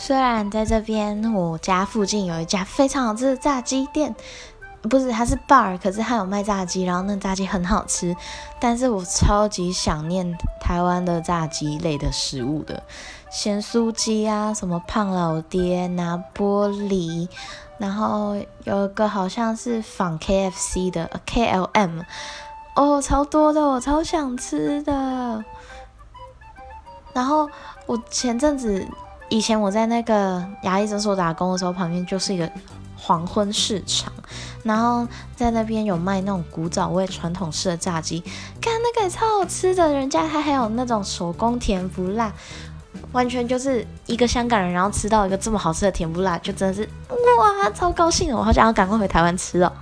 虽然在这边我家附近有一家非常好吃的炸鸡店，不是它是 bar，可是它有卖炸鸡，然后那炸鸡很好吃，但是我超级想念台湾的炸鸡类的食物的，咸酥鸡啊，什么胖老爹、拿玻璃，然后有一个好像是仿 KFC 的 KLM，哦，超多的，我超想吃的。然后我前阵子。以前我在那个牙医诊所打工的时候，旁边就是一个黄昏市场，然后在那边有卖那种古早味传统式的炸鸡，看那个也超好吃的，人家还还有那种手工甜不辣，完全就是一个香港人，然后吃到一个这么好吃的甜不辣，就真的是哇，超高兴的，我好想要赶快回台湾吃哦。